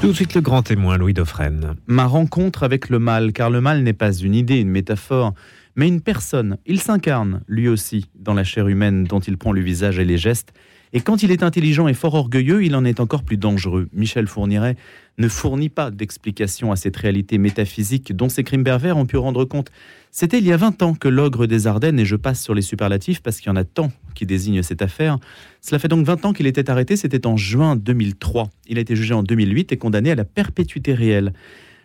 Tout de suite le grand témoin, Louis Dauphren. Ma rencontre avec le mal, car le mal n'est pas une idée, une métaphore, mais une personne. Il s'incarne, lui aussi, dans la chair humaine dont il prend le visage et les gestes. Et quand il est intelligent et fort orgueilleux, il en est encore plus dangereux. Michel Fourniret ne fournit pas d'explication à cette réalité métaphysique dont ces crimes pervers ont pu rendre compte. C'était il y a 20 ans que l'ogre des Ardennes, et je passe sur les superlatifs parce qu'il y en a tant qui désignent cette affaire, cela fait donc 20 ans qu'il était arrêté, c'était en juin 2003. Il a été jugé en 2008 et condamné à la perpétuité réelle.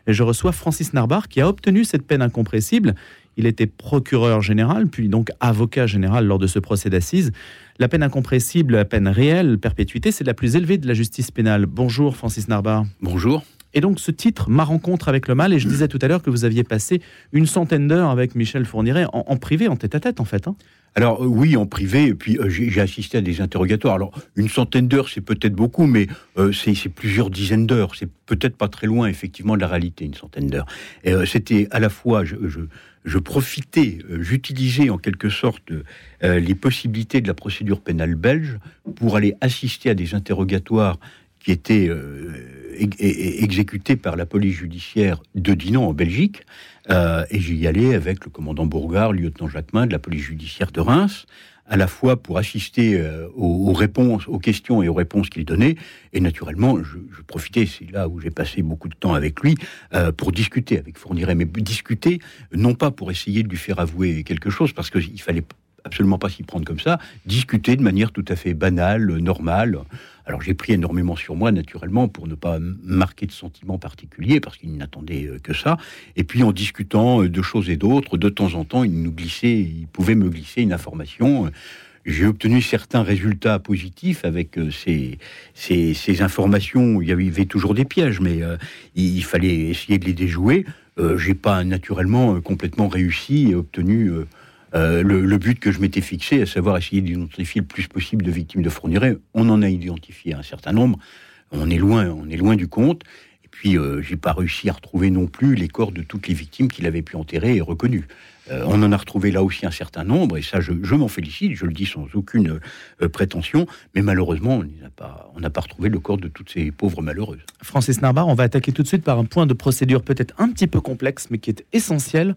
Je reçois Francis Narbar qui a obtenu cette peine incompressible. Il était procureur général, puis donc avocat général lors de ce procès d'assises. La peine incompressible, la peine réelle, perpétuité, c'est la plus élevée de la justice pénale. Bonjour Francis Narbar. Bonjour. Et donc ce titre, Ma rencontre avec le mal, et je disais tout à l'heure que vous aviez passé une centaine d'heures avec Michel Fourniret en, privé, en tête-à-tête en fait. Hein. Alors euh, oui, en privé, et puis euh, j'ai assisté à des interrogatoires. Alors une centaine d'heures, c'est peut-être beaucoup, mais euh, c'est plusieurs dizaines d'heures. C'est peut-être pas très loin, effectivement, de la réalité, une centaine d'heures. C'était à la fois, je, je profitais, j'utilisais en quelque sorte les possibilités de la procédure pénale belge pour aller assister à des interrogatoires qui étaient exécutés par la police judiciaire de Dinan en Belgique. Euh, et j'y allais avec le commandant Bourgard, lieutenant Jacquemin de la police judiciaire de Reims, à la fois pour assister euh, aux, réponses, aux questions et aux réponses qu'il donnait, et naturellement, je, profitais, c'est là où j'ai passé beaucoup de temps avec lui, euh, pour discuter avec Fourniret, mais discuter, non pas pour essayer de lui faire avouer quelque chose, parce qu'il fallait absolument pas s'y prendre comme ça, discuter de manière tout à fait banale, normale. Alors j'ai pris énormément sur moi, naturellement, pour ne pas marquer de sentiments particuliers, parce qu'il n'attendait euh, que ça. Et puis en discutant euh, de choses et d'autres, de temps en temps, il nous glissait, il pouvait me glisser une information. J'ai obtenu certains résultats positifs avec euh, ces, ces, informations. Il y avait toujours des pièges, mais il fallait essayer de les déjouer. j'ai pas naturellement complètement réussi et obtenu euh, le, but que je m'étais fixé, à savoir essayer d'identifier le plus possible de victimes de Fourniret. On en a identifié un certain nombre. On est loin, on est loin du compte. Et puis, euh, j'ai pas réussi à retrouver non plus les corps de toutes les victimes qu'il avait pu enterrer et reconnues. Euh, on en a retrouvé là aussi un certain nombre, et ça, je, m'en félicite, je le dis sans aucune prétention, mais malheureusement, on n'a pas, retrouvé le corps de toutes ces pauvres malheureuses. Francis Narbar, on va attaquer tout de suite par un point de procédure peut-être un petit peu complexe, mais qui est essentiel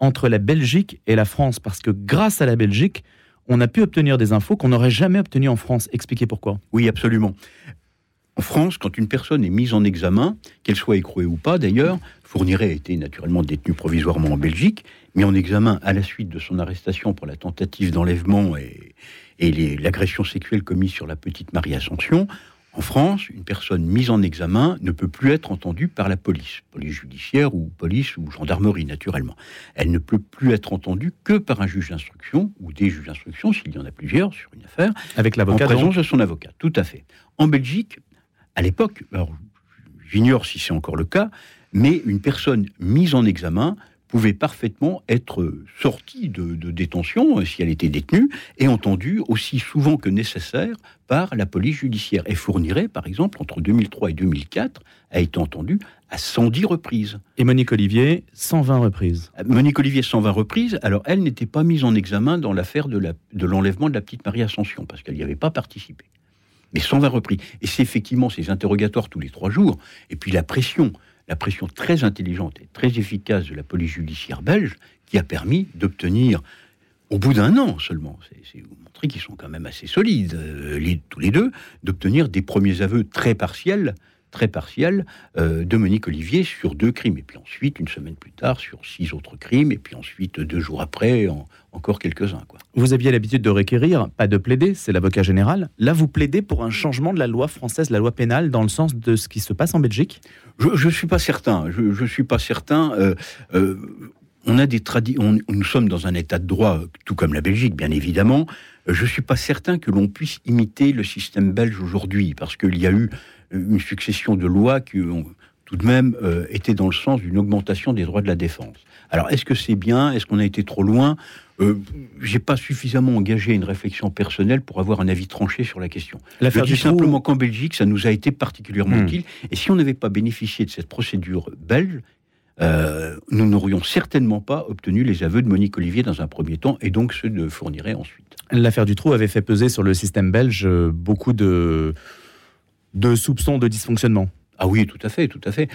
entre la Belgique et la France, parce que grâce à la Belgique, on a pu obtenir des infos qu'on n'aurait jamais obtenues en France. Expliquez pourquoi. Oui, absolument. En France, quand une personne est mise en examen, qu'elle soit écrouée ou pas d'ailleurs, Fourniret a été naturellement détenu provisoirement en Belgique, mis en examen à la suite de son arrestation pour la tentative d'enlèvement et, et l'agression sexuelle commise sur la petite Marie Ascension. En France, une personne mise en examen ne peut plus être entendue par la police, police judiciaire ou police ou gendarmerie naturellement. Elle ne peut plus être entendue que par un juge d'instruction ou des juges d'instruction s'il y en a plusieurs sur une affaire. Avec l'avocat. En présence de son avocat, tout à fait. En Belgique, à l'époque, alors j'ignore si c'est encore le cas, mais une personne mise en examen pouvait parfaitement être sortie de, détention euh, si elle était détenue et entendue aussi souvent que nécessaire par la police judiciaire. Et fournirait, par exemple, entre 2003 et 2004, a été entendue à 110 reprises. Et Monique Olivier, 120 reprises. Euh, Monique Olivier, 120 reprises. Alors, elle n'était pas mise en examen dans l'affaire de l'enlèvement de, de la petite Marie Ascension, parce qu'elle n'y avait pas participé. Mais 120 reprises. Et c'est effectivement ces interrogatoires tous les trois jours, et puis la pression la pression très intelligente et très efficace de la police judiciaire belge qui a permis d'obtenir, au bout d'un an seulement, c'est vous montrer qu'ils sont quand même assez solides, euh, tous les deux, d'obtenir des premiers aveux très partiels très partiel euh, de Monique Olivier sur deux crimes. Et puis ensuite, une semaine plus tard, sur six autres crimes. Et puis ensuite, deux jours après, encore quelques-uns. Quoi. Vous aviez l'habitude de requérir, pas de plaider, c'est l'avocat général. Là, vous plaidez pour un changement de la loi française, la loi pénale, dans le sens de ce qui se passe en Belgique? Je ne suis pas certain. Je ne suis pas certain. Euh, euh, on a des traditions. Nous sommes dans un état de droit, tout comme la Belgique, bien évidemment. Je ne suis pas certain que l'on puisse imiter le système belge aujourd'hui, parce qu'il y a eu une succession de lois qui ont tout de même euh, été dans le sens d'une augmentation des droits de la défense. Alors, est-ce que c'est bien? Est-ce qu'on a été trop loin? Euh, J'ai pas suffisamment engagé une réflexion personnelle pour avoir un avis tranché sur la question. Je dis simplement qu'en Belgique, ça nous a été particulièrement hmm. utile. Et si on n'avait pas bénéficié de cette procédure belge, euh, nous n'aurions certainement pas obtenu les aveux de Monique Olivier dans un premier temps et donc ceux de Fourniret ensuite. L'affaire du trou avait fait peser sur le système belge beaucoup de de soupçons de dysfonctionnement. Ah oui, tout à fait, tout à fait.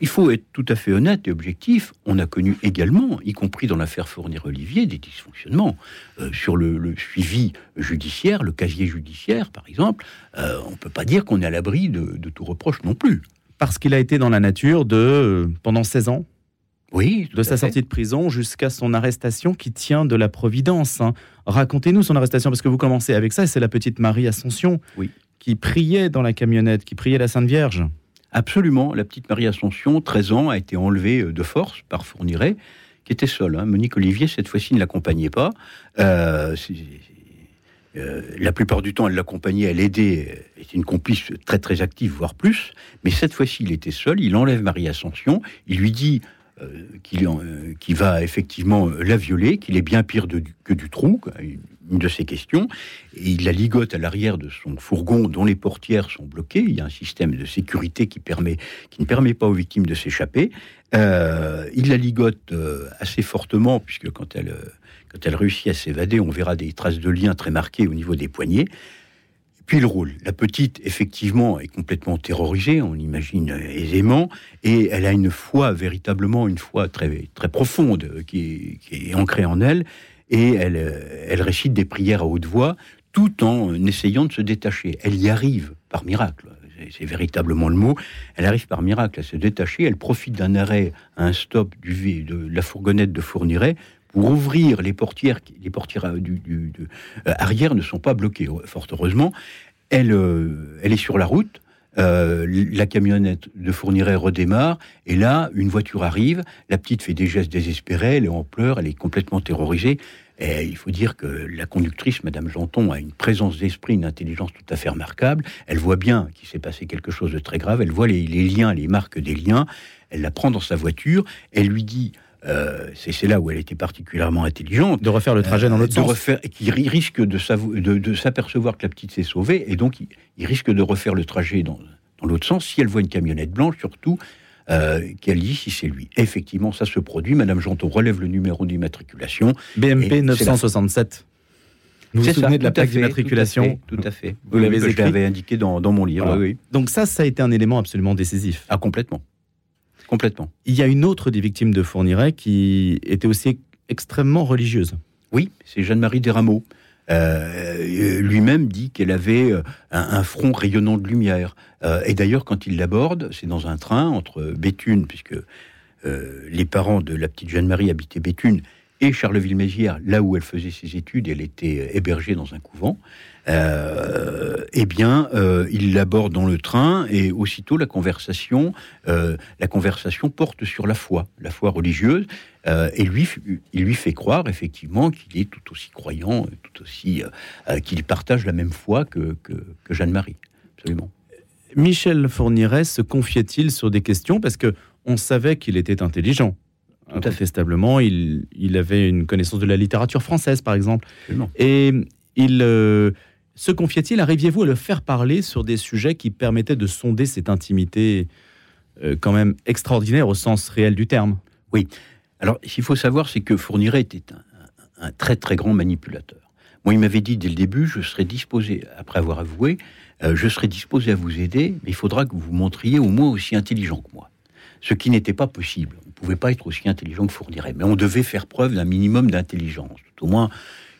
il faut être tout à fait honnête et objectif. On a connu également, y compris dans l'affaire Fournier-Olivier, des dysfonctionnements euh, sur le, suivi judiciaire, le casier judiciaire, par exemple. Euh, on ne peut pas dire qu'on est à l'abri de, tout reproche non plus. Parce qu'il a été dans la nature de euh, pendant 16 ans oui, de sa sortie de prison jusqu'à son arrestation qui tient de la providence. Hein. Racontez-nous son arrestation, parce que vous commencez avec ça, c'est la petite Marie Ascension oui. Qui priait dans la camionnette, qui priait la Sainte Vierge. Absolument, la petite Marie Ascension, 13 ans, a été enlevée euh, de force par Fourniret, qui était seule. Hein. Monique Olivier, cette fois-ci, ne l'accompagnait pas. Euh, euh, la plupart du temps, elle l'accompagnait, elle aidait, était une complice très très active, voire plus. Mais cette fois-ci, il était seul, il enlève Marie Ascension, il lui dit euh, euh, qui, va effectivement la violer, qu'il est bien pire que du trou, de ses questions, il la ligote à l'arrière de son fourgon dont les portières sont bloquées. Il y a un système de sécurité qui, permet, qui ne permet pas aux victimes de s'échapper. Euh, il la ligote assez fortement, puisque quand elle, quand elle réussit à s'évader, on verra des traces de liens très marquées au niveau des poignets. Puis il roule. La petite, effectivement, est complètement terrorisée, on l'imagine aisément, et elle a une foi, véritablement une foi très, très profonde, qui est, ancrée en elle, et elle, elle récite des prières à haute voix, tout en essayant de se détacher. Elle y arrive par miracle. C'est véritablement le mot. Elle arrive par miracle à se détacher. Elle profite d'un arrêt, un stop de la fourgonnette de Fourniret pour ouvrir les portières, les portières euh, du, euh, arrière ne sont pas bloquées, fort heureusement. Euh, elle est sur la route. La camionnette de Fourniret redémarre, et là, une voiture arrive. La petite fait des gestes désespérés, elle est en pleurs, elle est complètement terrorisée. Et il faut dire que la conductrice, Madame Janton, a une présence d'esprit, une intelligence tout à fait remarquable. Elle voit bien qu'il s'est passé quelque chose de très grave. Elle voit les liens, les marques des liens. Elle la prend dans sa voiture. Elle lui dit euh, c'est là où elle était particulièrement intelligente. De refaire le trajet dans l'autre euh, sens. Refaire, qui risque de, s'apercevoir que la petite s'est sauvée, et donc il, risque de refaire le trajet dans, l'autre sens si elle voit une camionnette blanche, surtout. Euh, qu'elle dit si c'est lui. Effectivement, ça se produit. Madame Jantot relève le numéro d'immatriculation. BMP 967. Vous vous souvenez de la plaque d'immatriculation Tout à fait. Vous l'avez écrit. Je l'avais indiqué dans, mon livre. Oui. Donc ça, ça a été un élément absolument décisif. Ah, complètement. Complètement. Il y a une autre des victimes de Fourniret qui était aussi extrêmement religieuse. Oui, c'est Jeanne-Marie Desrameaux. Euh, lui-même dit qu'elle avait euh, un, front rayonnant de lumière. Euh, et d'ailleurs, quand il l'aborde, c'est dans un train entre Béthune, puisque les parents de la petite Jeanne-Marie habitaient Béthune, et Charleville-Mézières, là où elle faisait ses études, elle était hébergée dans un couvent. Euh, eh bien, euh, il l'aborde dans le train et aussitôt la conversation, euh, la conversation porte sur la foi, la foi religieuse, et lui, il lui fait croire effectivement qu'il est tout aussi croyant, tout aussi qu'il partage la même foi que, que, Jeanne-Marie, absolument. Michel Fourniret se confiait-il sur des questions parce que on savait qu'il était intelligent? Incontestablement, il, il, avait une connaissance de la littérature française, par exemple. Et il se confiait-il Arriviez-vous à le faire parler sur des sujets qui permettaient de sonder cette intimité euh, quand même extraordinaire au sens réel du terme? Oui. Alors, ce qu'il faut savoir, c'est que Fourniret était un, très très grand manipulateur. Moi, il m'avait dit dès le début, je serais disposé, après avoir avoué, euh, je serais disposé à vous aider, mais il faudra que vous montriez au moins aussi intelligent que moi. Ce qui n'était pas possible. On ne pouvait pas être aussi intelligent que Fourniret, mais on devait faire preuve d'un minimum d'intelligence, tout au moins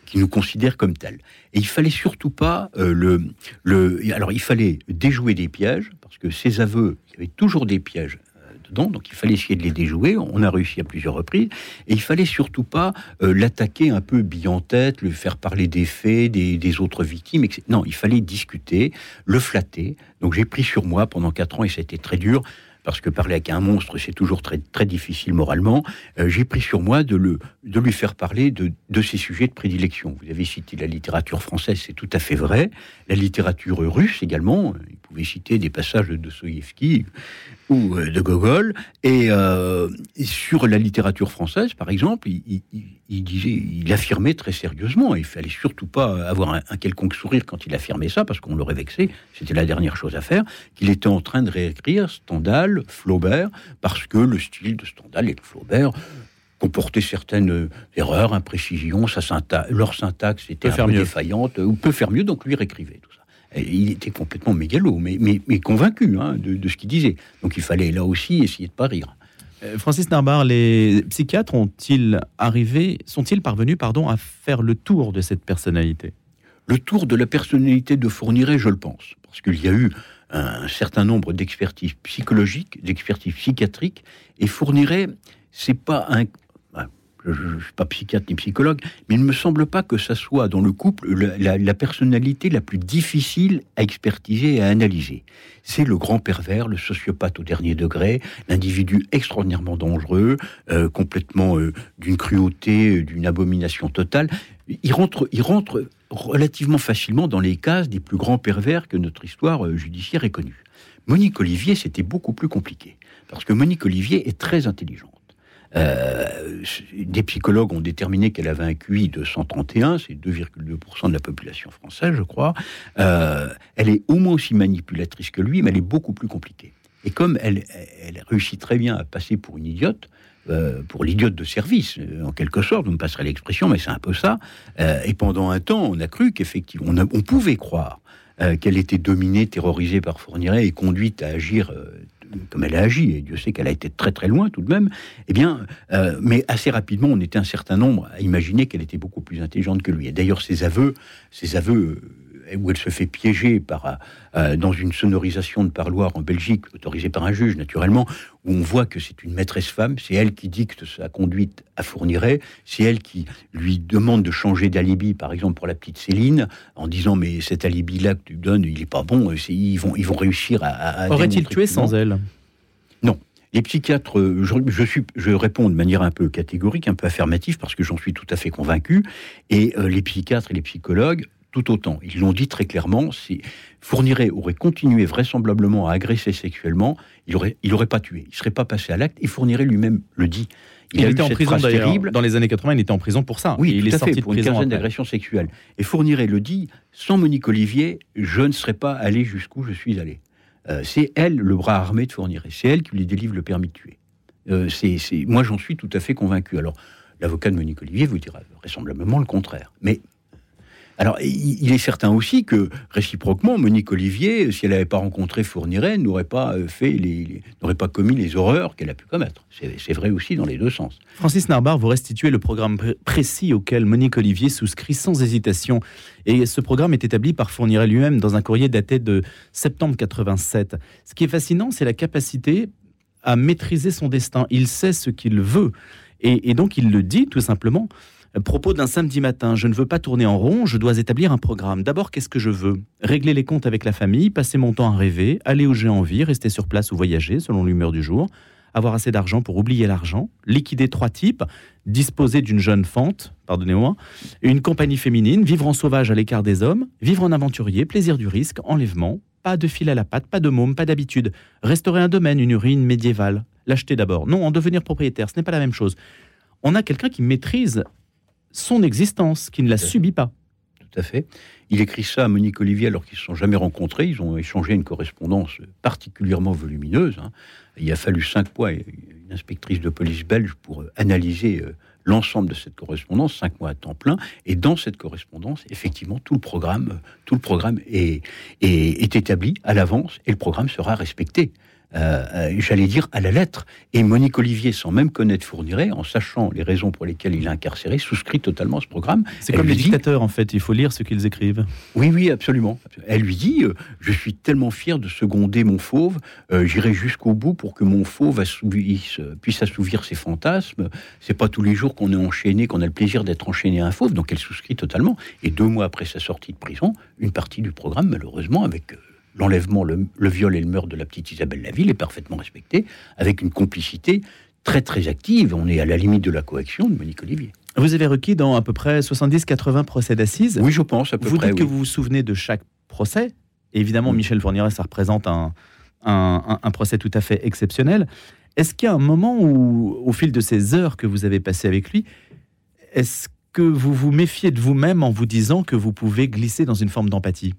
qui nous considère comme tel. Et il fallait surtout pas euh, le, le. Alors, il fallait déjouer des pièges, parce que ces aveux, il y avait toujours des pièges euh, dedans, donc il fallait essayer de les déjouer. On a réussi à plusieurs reprises. Et il fallait surtout pas euh, l'attaquer un peu bille en tête, le faire parler des faits, des, des autres victimes, etc. Non, il fallait discuter, le flatter. Donc j'ai pris sur moi pendant quatre ans, et ça a été très dur, parce que parler avec un monstre, c'est toujours très, très difficile moralement, euh, j'ai pris sur moi de, le, de lui faire parler de, ses sujets de prédilection. Vous avez cité la littérature française, c'est tout à fait vrai. La littérature russe également. Il pouvait citer des passages de Dostoïevski ou euh, de Gogol. Euh, et, sur la littérature française, par exemple, il, disait, il affirmait très sérieusement. Il fallait surtout pas avoir un, quelconque sourire quand il affirmait ça, parce qu'on l'aurait vexé. C'était la dernière chose à faire. Qu'il était en train de réécrire Stendhal, Flaubert, parce que le style de Stendhal et de Flaubert comportait certaines erreurs, imprécisions, sa syntaxe, leur syntaxe était un peu défaillante, ou peut faire mieux, donc lui réécrivait. Il était complètement mégalo, mais, mais, convaincu hein, de, ce qu'il disait. Donc il fallait là aussi essayer de pas rire. Euh, Francis Narbar, les psychiatres ont-ils arrivé, sont-ils parvenus, pardon, à faire le tour de cette personnalité? Le tour de la personnalité de Fourniret, je le pense, parce qu'il y a eu un certain nombre d'expertises psychologiques, d'expertises psychiatriques, et Fourniret, c'est pas un je ne suis pas psychiatre ni psychologue, mais il ne me semble pas que ça soit dans le couple la, personnalité la plus difficile à expertiser et à analyser. C'est le grand pervers, le sociopathe au dernier degré, l'individu extraordinairement dangereux, euh, complètement euh, d'une cruauté, d'une abomination totale. Il rentre, il rentre relativement facilement dans les cases des plus grands pervers que notre histoire euh, judiciaire ait connue. Monique Olivier, c'était beaucoup plus compliqué, parce que Monique Olivier est très intelligente. Euh, des psychologues ont déterminé qu'elle avait un QI de 131, c'est 2,2% de la population française, je crois. Euh, elle est au moins aussi manipulatrice que lui, mais elle est beaucoup plus compliquée. Et comme elle, elle réussit très bien à passer pour une idiote, euh, pour l'idiote de service, en quelque sorte, vous me passerez l'expression, mais c'est un peu ça. et pendant un temps, on a cru qu'effectivement, on, on, pouvait croire qu'elle était dominée, terrorisée par Fourniret et conduite à agir comme elle a agi, et Dieu sait qu'elle a été très très loin tout de même, eh bien, euh, mais assez rapidement, on était un certain nombre à imaginer qu'elle était beaucoup plus intelligente que lui. Et d'ailleurs, ses aveux, ses aveux euh, où elle se fait piéger par, euh, dans une sonorisation de parloir en Belgique, autorisée par un juge naturellement, où on voit que c'est une maîtresse femme, c'est elle qui dicte sa conduite à Fourniret, c'est elle qui lui demande de changer d'alibi, par exemple pour la petite Céline, en disant mais cet alibi-là que tu donnes, il n'est pas bon, ils vont, ils vont réussir à... Aurait-il tué sans elle? Non. Les psychiatres, je, suis, je réponds de manière un peu catégorique, un peu affirmative, parce que j'en suis tout à fait convaincu, et euh, les psychiatres et les psychologues tout autant. Ils l'ont dit très clairement, si Fourniret aurait continué vraisemblablement à agresser sexuellement, il n'aurait il aurait pas tué, il ne serait pas passé à l'acte, et Fourniret lui-même le dit. Il, a été en prison terrible. Dans les années 80, il était en prison pour ça. Oui, il est sorti pour une quinzaine d'agressions sexuelles. Et Fourniret le dit, sans Monique Olivier, je ne serais pas allé jusqu'où je suis allé. Euh, c'est elle le bras armé de Fourniret. C'est elle qui lui délivre le permis de tuer. Euh, moi, j'en suis tout à fait convaincu. Alors, l'avocat de Monique Olivier vous dira vraisemblablement le contraire. Mais alors, il est certain aussi que, réciproquement, Monique Olivier, si elle n'avait pas rencontré Fourniret, n'aurait pas euh, fait n'aurait pas commis les horreurs qu'elle a pu commettre. C'est vrai aussi dans les deux sens. Francis Narbar, vous restituez le programme précis auquel Monique Olivier souscrit sans hésitation. Et ce programme est établi par Fourniret lui-même dans un courrier daté de septembre 87. Ce qui est fascinant, c'est la capacité à maîtriser son destin. Il sait ce qu'il veut. et donc, il le dit tout simplement. Propos d'un samedi matin, je ne veux pas tourner en rond, je dois établir un programme. D'abord, qu'est-ce que je veux? Régler les comptes avec la famille, passer mon temps à rêver, aller où j'ai envie, rester sur place ou voyager selon l'humeur du jour, avoir assez d'argent pour oublier l'argent, liquider trois types, disposer d'une jeune fente, pardonnez-moi, une compagnie féminine, vivre en sauvage à l'écart des hommes, vivre en aventurier, plaisir du risque, enlèvement, pas de fil à la patte, pas de môme, pas d'habitude, restaurer un domaine, une ruine médiévale, l'acheter d'abord. Non, en devenir propriétaire, ce n'est pas la même chose. On a quelqu'un qui maîtrise son existence, qui ne la subit pas. Tout à fait. Il écrit ça à Monique Olivier alors qu'ils ne se sont jamais rencontrés. Ils ont échangé une correspondance particulièrement volumineuse. Hein. Il a fallu cinq mois, une inspectrice de police belge, pour euh, analyser euh, l'ensemble de cette correspondance, cinq mois à temps plein. Et dans cette correspondance, effectivement, tout le programme, tout le programme est, est établi à l'avance et le programme sera respecté. Euh, euh, j'allais dire, à la lettre. Et Monique Olivier, sans même connaître Fourniret, en sachant les raisons pour lesquelles il est incarcéré, souscrit totalement ce programme. C'est comme les dictateurs, en fait, il faut lire ce qu'ils écrivent. Oui, oui, absolument. Elle lui dit, euh, je suis tellement fier de seconder mon fauve, j'irai jusqu'au bout pour que mon fauve puisse assouvir ses fantasmes. C'est pas tous les jours qu'on est enchaîné, qu'on a le plaisir d'être enchaîné à un fauve, donc elle souscrit totalement. Et deux mois après sa sortie de prison, une partie du programme, malheureusement, avec l'enlèvement, le, viol et le meurtre de la petite Isabelle Laville est parfaitement respecté, avec une complicité très très active. On est à la limite de la coaction de Monique Olivier. Vous avez requis dans à peu près 70-80 procès d'assises. Oui, je pense, à peu vous près. Vous dites que vous vous souvenez de chaque procès. évidemment, Michel Fourniret, ça représente un, un, procès tout à fait exceptionnel. Est-ce qu'il y a un moment où, au fil de ces heures que vous avez passées avec lui, est-ce que vous vous méfiez de vous-même en vous disant que vous pouvez glisser dans une forme d'empathie?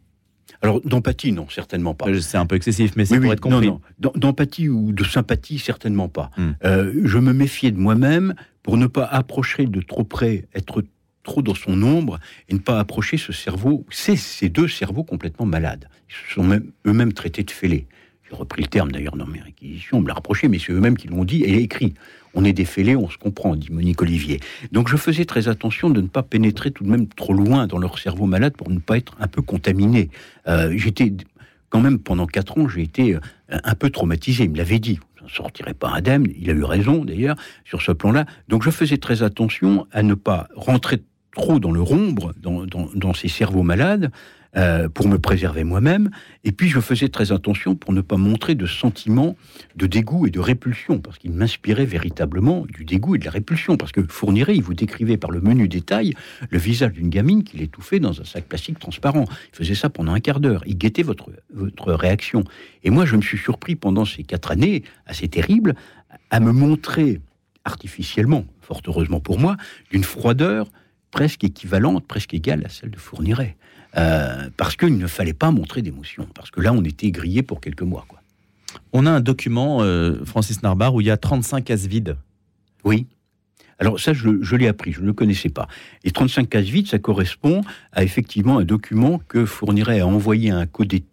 Alors, d'empathie, non, certainement pas. C'est un peu excessif, mais c'est pour être compris. Non, non. D'empathie ou de sympathie, certainement pas. Hmm. Euh, je me méfiais de moi-même pour ne pas approcher de trop près, être trop dans son ombre et ne pas approcher ce cerveau, c'est ces deux cerveaux complètement malades. Ils se sont eux-mêmes traités de fêlés. J'ai repris le terme d'ailleurs dans mes réquisitions, on me l'a rapproché, mais c'est eux-mêmes qui l'ont dit et écrit. On est des on se comprend, dit Monique Olivier. Donc je faisais très attention de ne pas pénétrer tout de même trop loin dans leur cerveau malade pour ne pas être un peu contaminé. Euh, j'étais quand même pendant quatre ans, j'ai été euh, un peu traumatisé. Il me l'avait dit. Vous ne sortirez pas indemne. Il a eu raison d'ailleurs sur ce plan-là. Donc je faisais très attention à ne pas rentrer trop dans le rombre, dans, dans ces cerveaux malades, euh, pour me préserver moi-même. Et puis je faisais très attention pour ne pas montrer de sentiments de dégoût et de répulsion, parce qu'il m'inspirait véritablement du dégoût et de la répulsion. Parce que Fourniret, il vous décrivait par le menu détail le visage d'une gamine qu'il étouffait dans un sac plastique transparent. Il faisait ça pendant un quart d'heure. Il guettait votre, votre réaction. Et moi, je me suis surpris pendant ces quatre années assez terribles à me montrer artificiellement, fort heureusement pour moi, d'une froideur presque équivalente, presque égale à celle de Fourniret. Euh, parce qu'il ne fallait pas montrer d'émotion, parce que là, on était grillé pour quelques mois. Quoi. On a un document, euh, Francis Narbar, où il y a 35 cases vides. Oui. Alors ça, je, l'ai appris, je ne le connaissais pas. Et 35 cases vides, ça correspond à effectivement un document que fournirait à envoyer un,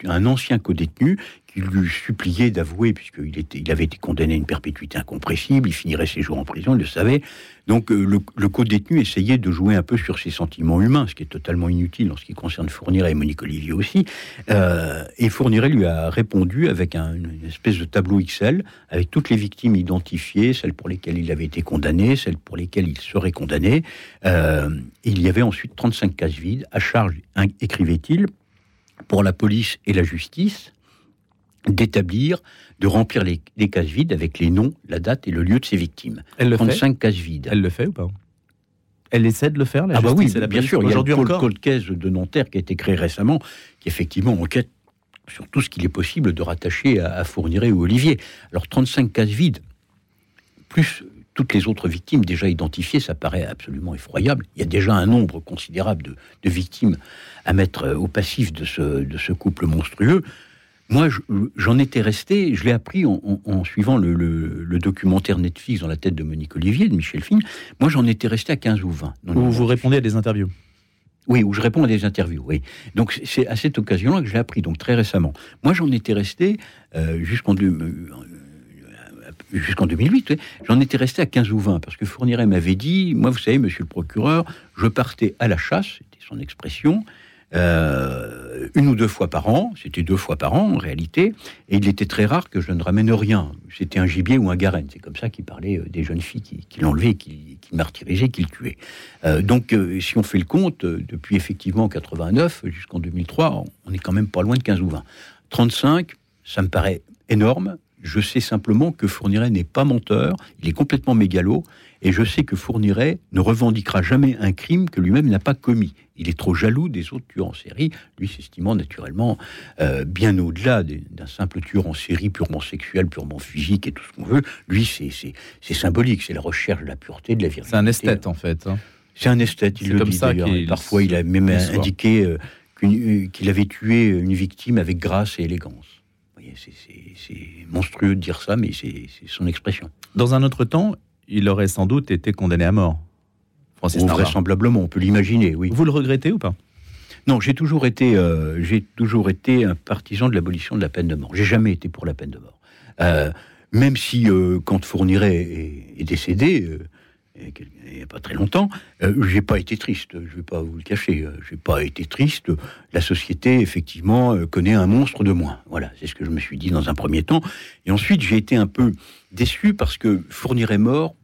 un ancien co-détenu il lui suppliait d'avouer, puisqu'il il avait été condamné à une perpétuité incompressible, il finirait ses jours en prison, il le savait. Donc euh, le, co-détenu essayait de jouer un peu sur ses sentiments humains, ce qui est totalement inutile en ce qui concerne Fourniret et Monique Olivier aussi. Euh, et Fourniret lui a répondu avec une espèce de tableau Excel, avec toutes les victimes identifiées, celles pour lesquelles il avait été condamné, celles pour lesquelles il serait condamné. Euh, il y avait ensuite 35 cases vides, à charge, écrivait-il, pour la police et la justice, d'établir, de remplir les, cases vides avec les noms, la date et le lieu de ces victimes. Elle le 35 fait. cases vides. Elle le fait ou pas? Elle essaie de le faire, la ah bah oui, bien sûr. Il y a le encore cold case de Nanterre qui a été créé récemment, qui effectivement enquête sur tout ce qu'il est possible de rattacher à, à Fourniret ou Olivier. Alors 35 cases vides, plus toutes les autres victimes déjà identifiées, ça paraît absolument effroyable. Il y a déjà un nombre considérable de, victimes à mettre au passif de ce, de ce couple monstrueux. Moi, j'en étais resté, je l'ai appris en, suivant le, documentaire Netflix dans la tête de Monique Olivier, de Michel Fine. Moi, j'en étais resté à 15 ou 20. Où vous répondez à des interviews oui, où je réponds à des interviews, oui. Donc c'est à cette occasion-là que je l'ai appris, donc très récemment. Moi, j'en étais resté euh, jusqu'en euh, jusqu'en 2008, j'en étais resté à 15 ou 20, parce que Fourniret m'avait dit, moi, vous savez, monsieur le procureur, je partais à la chasse, c'était son expression, euh, une ou deux fois par an, c'était deux fois par an en réalité, et il était très rare que je ne ramène rien. C'était un gibier ou un garenne, c'est comme ça qu'il parlait euh, des jeunes filles qui, qui l'enlevaient, qui, qui martyrisaient, qui le tuaient. Euh, donc si on fait le compte, depuis effectivement 89 jusqu'en 2003, on est quand même pas loin de 15 ou 20. 35, ça me paraît énorme, je sais simplement que Fourniret n'est pas menteur, il est complètement mégalo, et je sais que Fourniret ne revendiquera jamais un crime que lui-même n'a pas commis. Il est trop jaloux des autres tueurs en série, lui s'estimant naturellement euh, bien au-delà d'un simple tueur en série purement sexuel, purement physique et tout ce qu'on veut. Lui, c'est symbolique, c'est la recherche de la pureté, de la vérité. C'est un esthète en fait. Hein. C'est un esthète, il le dit d'ailleurs. Parfois, il a même indiqué euh, euh, qu'il avait tué une victime avec grâce et élégance c'est monstrueux de dire ça, mais c'est son expression. Dans un autre temps, il aurait sans doute été condamné à mort. Francis Vraisemblablement, on peut l'imaginer, oui. Vous le regrettez ou pas? Non, j'ai toujours été, euh, j'ai toujours été un partisan de l'abolition de la peine de mort. J'ai jamais été pour la peine de mort. Euh, même si, euh, quand Fourniret est, est décédé, il n'y a pas très longtemps, euh, j'ai pas été triste, je vais pas vous le cacher, euh, j'ai pas été triste. La société, effectivement, euh, connaît un monstre de moins. Voilà, c'est ce que je me suis dit dans un premier temps. Et ensuite, j'ai été un peu déçu parce que Fourniret mort,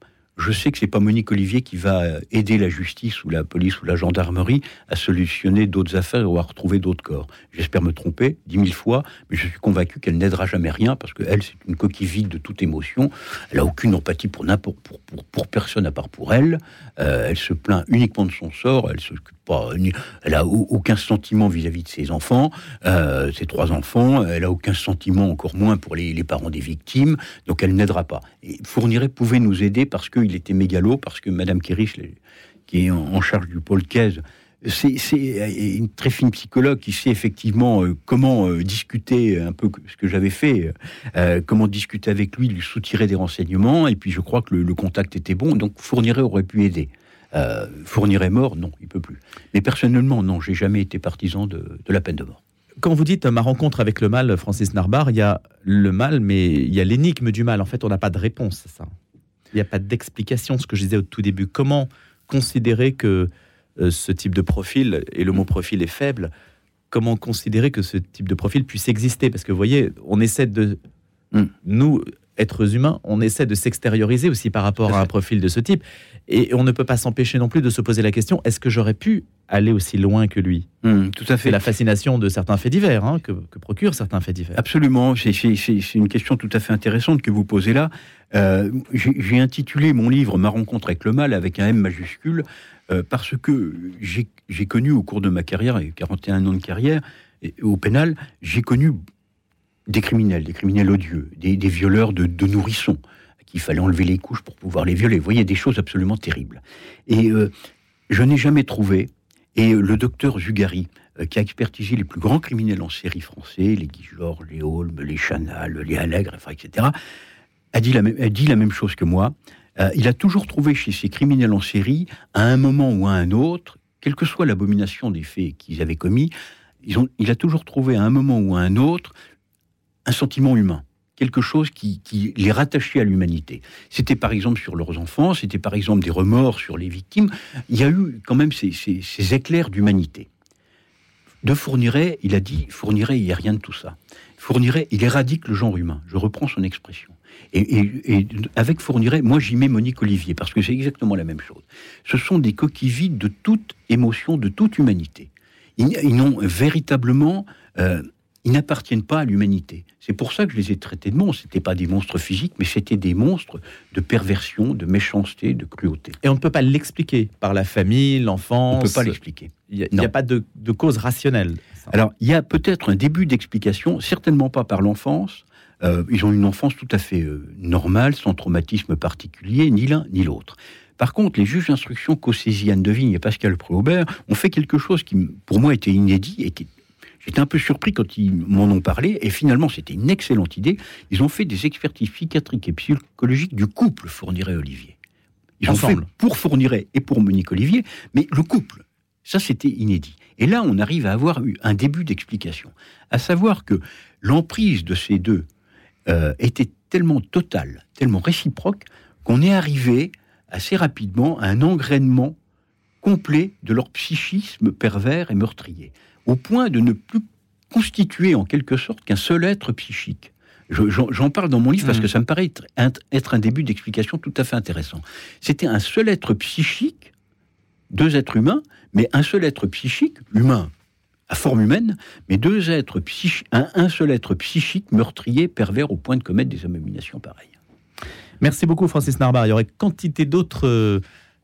je sais que c'est pas Monique Olivier qui va aider la justice ou la police ou la gendarmerie à solutionner d'autres affaires ou à retrouver d'autres corps. J'espère me tromper dix mille fois, mais je suis convaincu qu'elle n'aidera jamais rien parce qu'elle, c'est une coquille vide de toute émotion. Elle a aucune empathie pour n'importe pour, pour, personne à part pour elle. Euh, elle se plaint uniquement de son sort. Elle s'occupe pas. Elle a aucun sentiment vis-à-vis de ses enfants, euh, ses trois enfants. Elle a aucun sentiment, encore moins pour les, parents des victimes. Donc elle n'aidera pas. Et pouvait nous aider parce que il était mégalo, parce que Madame Kérich, qui est en, charge du pôle Caisse, c'est une très fine psychologue qui sait effectivement euh, comment euh, discuter un peu ce que j'avais fait, euh, comment discuter avec lui, lui soutirer des renseignements, et puis je crois que le, contact était bon, donc Fourniret aurait pu aider. Euh, mort, non, il peut plus. Mais personnellement, non, j'ai jamais été partisan de, la peine de mort. Quand vous dites ma rencontre avec le mal, Francis Narbar, il y a le mal, mais il y a l'énigme du mal. En fait, on n'a pas de réponse à ça. Il n'y a pas d'explication. Ce que je disais au tout début, comment considérer que euh, ce type de profil, et le mot profil est faible, comment considérer que ce type de profil puisse exister? Parce que vous voyez, on essaie de hmm. nous êtres humains, on essaie de s'extérioriser aussi par rapport à un profil de ce type. Et on ne peut pas s'empêcher non plus de se poser la question est-ce que j'aurais pu aller aussi loin que lui? Hmm, Tout à fait. C'est la fascination de certains faits divers hein, que, procurent certains faits divers. Absolument. C'est une question tout à fait intéressante que vous posez là. Euh, j'ai intitulé mon livre Ma rencontre avec le mal avec un M majuscule euh, parce que j'ai connu au cours de ma carrière, et 41 ans de carrière, au pénal, j'ai connu des criminels, des criminels odieux, des, violeurs de, nourrissons, qu'il fallait enlever les couches pour pouvoir les violer. Vous voyez, des choses absolument terribles. Et euh, je n'ai jamais trouvé, et le docteur Zugari, euh, qui a expertisé les plus grands criminels en série français, les Guy les Holmes, les Chanal, les Allègre, etc., a dit, la même, chose que moi. Euh, il a toujours trouvé chez ces criminels en série, à un moment ou à un autre, quelle que soit l'abomination des faits qu'ils avaient commis, il a toujours trouvé à un moment ou à un autre un sentiment humain, quelque chose qui, les rattachait à l'humanité. C'était par exemple sur leurs enfants, c'était par exemple des remords sur les victimes. Il y a eu quand même ces, éclairs d'humanité. De Fourniret, il a dit Fourniret, il n'y a rien de tout ça. Fourniret, il éradique le genre humain. Je reprends son expression. Et, avec Fourniret, moi j'y mets Monique Olivier, parce que c'est exactement la même chose. Ce sont des coquilles vides de toute émotion, de toute humanité. Ils, n'ont véritablement euh, ils n'appartiennent pas à l'humanité. C'est pour ça que je les ai traités de monstres. C'était pas des monstres physiques, mais c'était des monstres de perversion, de méchanceté, de cruauté. Et on ne peut pas l'expliquer par la famille, l'enfance. On ne peut pas l'expliquer. Il n'y a, pas de, cause rationnelle. Alors, il y a peut-être un début d'explication, certainement pas par l'enfance. Euh, ils ont une enfance tout à fait euh, normale, sans traumatisme particulier, ni l'un ni l'autre. Par contre, les juges d'instruction Cossé-Ziane de Vigne et Pascal Préaubert ont fait quelque chose qui, pour moi, était inédit et qui J'étais un peu surpris quand ils m'en ont parlé, et finalement, c'était une excellente idée. Ils ont fait des expertises psychiatriques et psychologiques du couple Fourniret-Olivier. Ils ont fait pour Fourniret et pour Monique Olivier, mais le couple, ça c'était inédit. Et là, on arrive à avoir eu un début d'explication, à savoir que l'emprise de ces deux euh, était tellement totale, tellement réciproque, qu'on est arrivé assez rapidement à un engrainement complet de leur psychisme pervers et meurtrier au point de ne plus constituer en quelque sorte qu'un seul être psychique. J'en parle dans mon livre parce mmh. que ça me paraît être, un début d'explication tout à fait intéressant. C'était un seul être psychique, deux êtres humains, mais un seul être psychique, humain, à forme humaine, mais deux êtres psychiques, un, seul être psychique meurtrier, pervers au point de commettre des abominations pareilles. Merci beaucoup Francis Narbar. Il y aurait quantité d'autres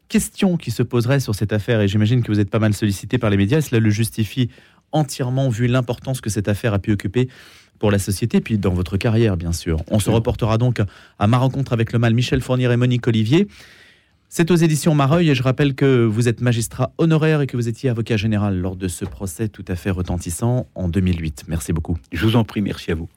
questions qui se poseraient sur cette affaire, et j'imagine que vous êtes pas mal sollicité par les médias, cela le justifie entièrement vu l'importance que cette affaire a pu occuper pour la société, puis dans votre carrière, bien sûr. On se reportera donc à ma rencontre avec le mal Michel Fournier et Monique Olivier. C'est aux éditions Mareuil et je rappelle que vous êtes magistrat honoraire et que vous étiez avocat général lors de ce procès tout à fait retentissant en 2008. Merci beaucoup. Je vous en prie, merci à vous.